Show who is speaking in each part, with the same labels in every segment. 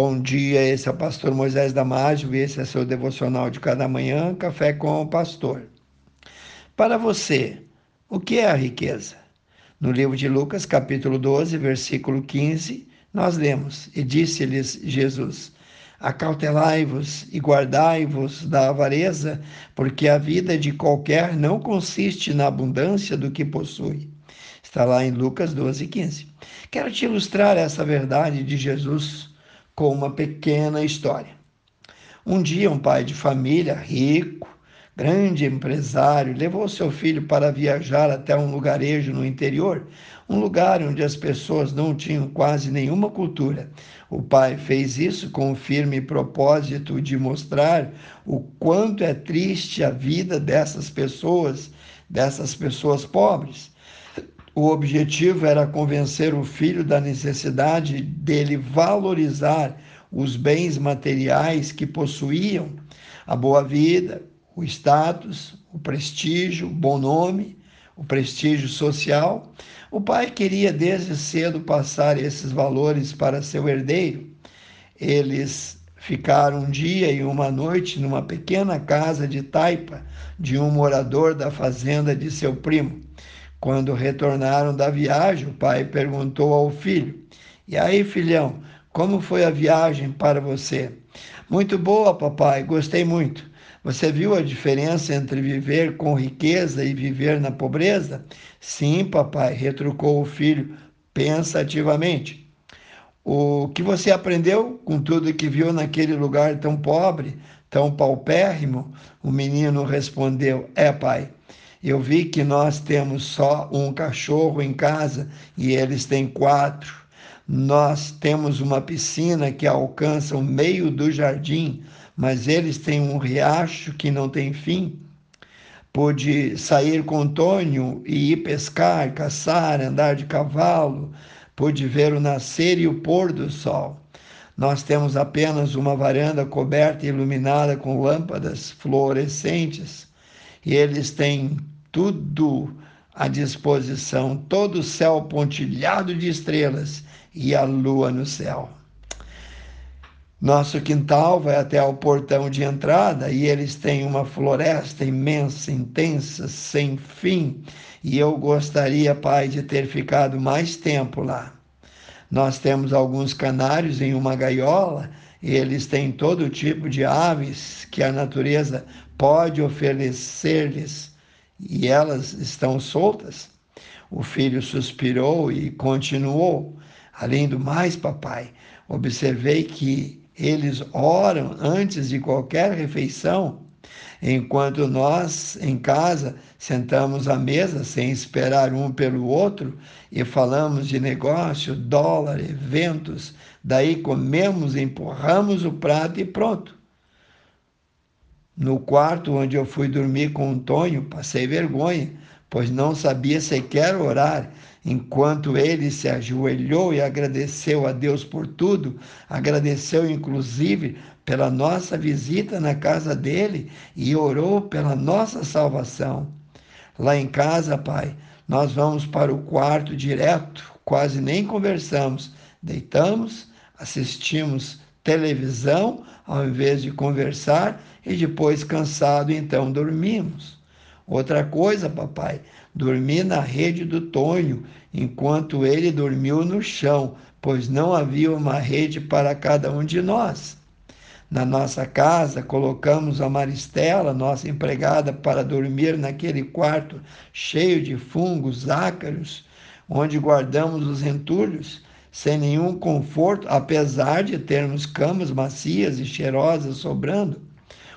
Speaker 1: Bom dia, esse é o pastor Moisés Damásio e esse é seu devocional de cada manhã, Café com o Pastor. Para você, o que é a riqueza? No livro de Lucas, capítulo 12, versículo 15, nós lemos: E disse-lhes Jesus: Acautelai-vos e guardai-vos da avareza, porque a vida de qualquer não consiste na abundância do que possui. Está lá em Lucas 12, 15. Quero te ilustrar essa verdade de Jesus com uma pequena história. Um dia, um pai de família rico, grande empresário, levou seu filho para viajar até um lugarejo no interior, um lugar onde as pessoas não tinham quase nenhuma cultura. O pai fez isso com o firme propósito de mostrar o quanto é triste a vida dessas pessoas, dessas pessoas pobres. O objetivo era convencer o filho da necessidade dele valorizar os bens materiais que possuíam, a boa vida, o status, o prestígio, o bom nome, o prestígio social. O pai queria desde cedo passar esses valores para seu herdeiro. Eles ficaram um dia e uma noite numa pequena casa de taipa de um morador da fazenda de seu primo. Quando retornaram da viagem, o pai perguntou ao filho: E aí, filhão, como foi a viagem para você? Muito boa, papai, gostei muito. Você viu a diferença entre viver com riqueza e viver na pobreza? Sim, papai, retrucou o filho pensativamente. O que você aprendeu com tudo que viu naquele lugar tão pobre, tão paupérrimo? O menino respondeu: É, pai, eu vi que nós temos só um cachorro em casa e eles têm quatro. Nós temos uma piscina que alcança o meio do jardim, mas eles têm um riacho que não tem fim. Pude sair com Antônio e ir pescar, caçar, andar de cavalo. Pude ver o nascer e o pôr do sol. Nós temos apenas uma varanda coberta e iluminada com lâmpadas fluorescentes e eles têm tudo à disposição, todo o céu pontilhado de estrelas e a lua no céu. Nosso quintal vai até o portão de entrada e eles têm uma floresta imensa, intensa, sem fim. E eu gostaria, pai, de ter ficado mais tempo lá. Nós temos alguns canários em uma gaiola e eles têm todo tipo de aves que a natureza pode oferecer-lhes e elas estão soltas? O filho suspirou e continuou. Além do mais, papai, observei que eles oram antes de qualquer refeição, enquanto nós, em casa, sentamos à mesa sem esperar um pelo outro e falamos de negócio, dólar, eventos, daí comemos, empurramos o prato e pronto. No quarto onde eu fui dormir com o Tonho, passei vergonha, pois não sabia sequer orar. Enquanto ele se ajoelhou e agradeceu a Deus por tudo, agradeceu inclusive pela nossa visita na casa dele e orou pela nossa salvação. Lá em casa, pai, nós vamos para o quarto direto, quase nem conversamos. Deitamos, assistimos televisão ao invés de conversar e depois, cansado, então dormimos. Outra coisa, papai, dormi na rede do Tonho, enquanto ele dormiu no chão, pois não havia uma rede para cada um de nós. Na nossa casa, colocamos a Maristela, nossa empregada, para dormir naquele quarto cheio de fungos ácaros, onde guardamos os entulhos sem nenhum conforto, apesar de termos camas macias e cheirosas sobrando.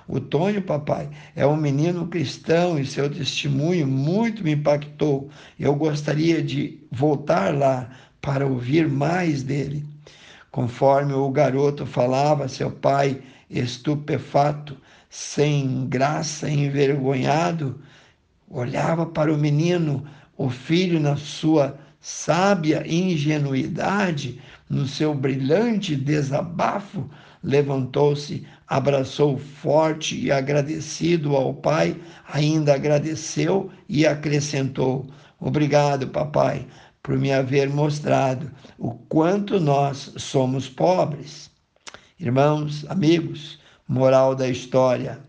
Speaker 1: O Tonho, papai, é um menino cristão e seu testemunho muito me impactou. Eu gostaria de voltar lá para ouvir mais dele. Conforme o garoto falava, seu pai, estupefato, sem graça, envergonhado, olhava para o menino, o filho, na sua sábia ingenuidade, no seu brilhante desabafo, levantou-se, abraçou forte e agradecido ao pai, ainda agradeceu e acrescentou: Obrigado, papai, por me haver mostrado o quanto nós somos pobres. Irmãos, amigos, moral da história: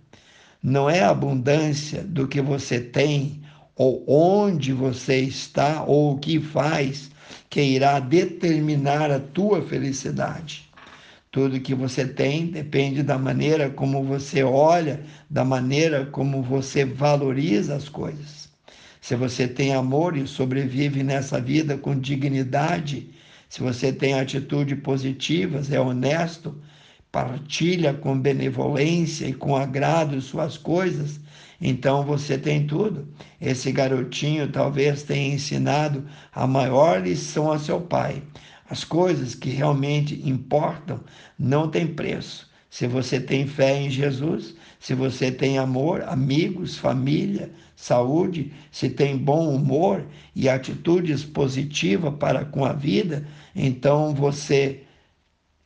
Speaker 1: não é a abundância do que você tem, ou onde você está, ou o que faz, que irá determinar a tua felicidade. Tudo que você tem depende da maneira como você olha, da maneira como você valoriza as coisas. Se você tem amor e sobrevive nessa vida com dignidade, se você tem atitudes positivas, é honesto, partilha com benevolência e com agrado suas coisas, então você tem tudo. Esse garotinho talvez tenha ensinado a maior lição a seu pai. As coisas que realmente importam não têm preço. Se você tem fé em Jesus, se você tem amor, amigos, família, saúde, se tem bom humor e atitudes positivas para com a vida, então você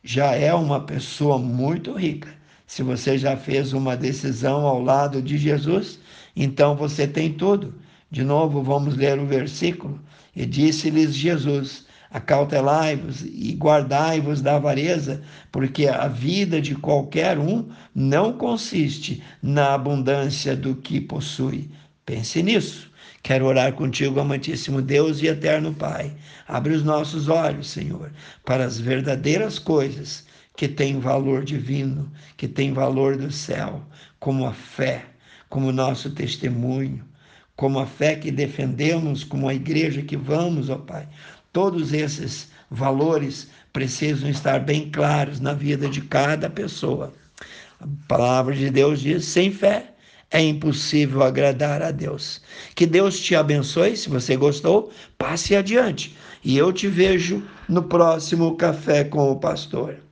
Speaker 1: já é uma pessoa muito rica. Se você já fez uma decisão ao lado de Jesus, então você tem tudo. De novo, vamos ler o versículo. E disse-lhes Jesus: acautelai-vos e guardai-vos da avareza, porque a vida de qualquer um não consiste na abundância do que possui. Pense nisso. Quero orar contigo, amantíssimo Deus e eterno Pai. Abre os nossos olhos, Senhor, para as verdadeiras coisas que têm valor divino, que têm valor do céu, como a fé, como nosso testemunho, como a fé que defendemos, como a igreja que vamos, ó Pai, Todos esses valores precisam estar bem claros na vida de cada pessoa. A palavra de Deus diz: sem fé é impossível agradar a Deus. Que Deus te abençoe. Se você gostou, passe adiante. E eu te vejo no próximo Café com o Pastor.